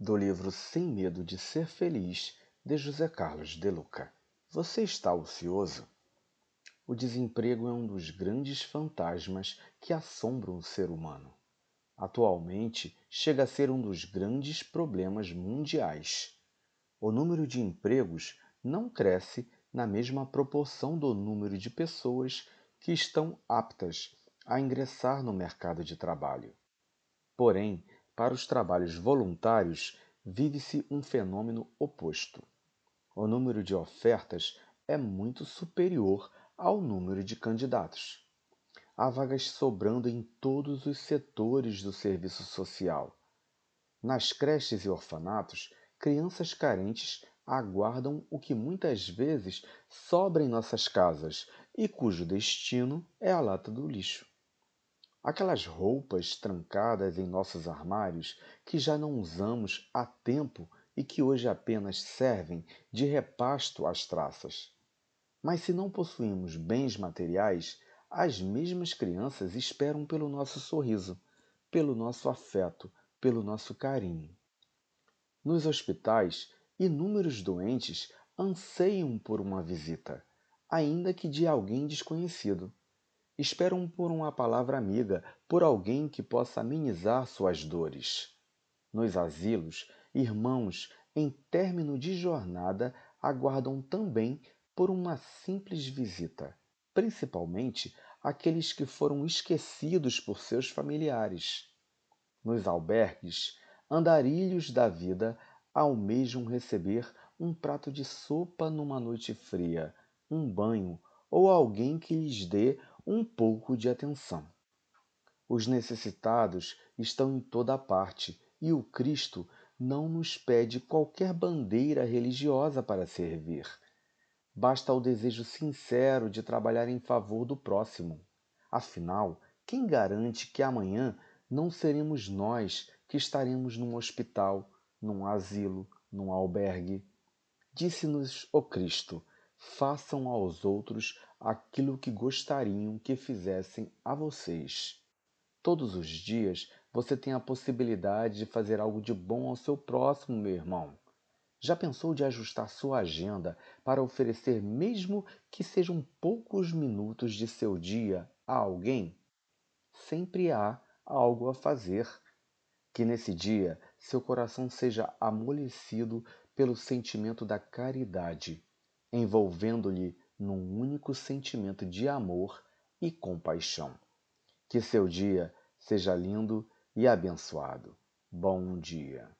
do livro Sem Medo de Ser Feliz, de José Carlos de Luca. Você está ocioso? O desemprego é um dos grandes fantasmas que assombram o ser humano. Atualmente, chega a ser um dos grandes problemas mundiais. O número de empregos não cresce na mesma proporção do número de pessoas que estão aptas a ingressar no mercado de trabalho. Porém, para os trabalhos voluntários, vive-se um fenômeno oposto. O número de ofertas é muito superior ao número de candidatos. Há vagas sobrando em todos os setores do serviço social. Nas creches e orfanatos, crianças carentes aguardam o que muitas vezes sobra em nossas casas e cujo destino é a lata do lixo. Aquelas roupas trancadas em nossos armários que já não usamos há tempo e que hoje apenas servem de repasto às traças. Mas se não possuímos bens materiais, as mesmas crianças esperam pelo nosso sorriso, pelo nosso afeto, pelo nosso carinho. Nos hospitais, inúmeros doentes anseiam por uma visita, ainda que de alguém desconhecido esperam por uma palavra amiga, por alguém que possa amenizar suas dores. Nos asilos, irmãos, em término de jornada, aguardam também por uma simples visita, principalmente aqueles que foram esquecidos por seus familiares. Nos albergues, andarilhos da vida almejam receber um prato de sopa numa noite fria, um banho ou alguém que lhes dê um pouco de atenção. Os necessitados estão em toda parte e o Cristo não nos pede qualquer bandeira religiosa para servir. Basta o desejo sincero de trabalhar em favor do próximo. Afinal, quem garante que amanhã não seremos nós que estaremos num hospital, num asilo, num albergue? Disse-nos o Cristo: façam aos outros aquilo que gostariam que fizessem a vocês. Todos os dias você tem a possibilidade de fazer algo de bom ao seu próximo, meu irmão. Já pensou de ajustar sua agenda para oferecer, mesmo que sejam poucos minutos de seu dia, a alguém? Sempre há algo a fazer. Que nesse dia seu coração seja amolecido pelo sentimento da caridade envolvendo-lhe num único sentimento de amor e compaixão. Que seu dia seja lindo e abençoado. Bom dia.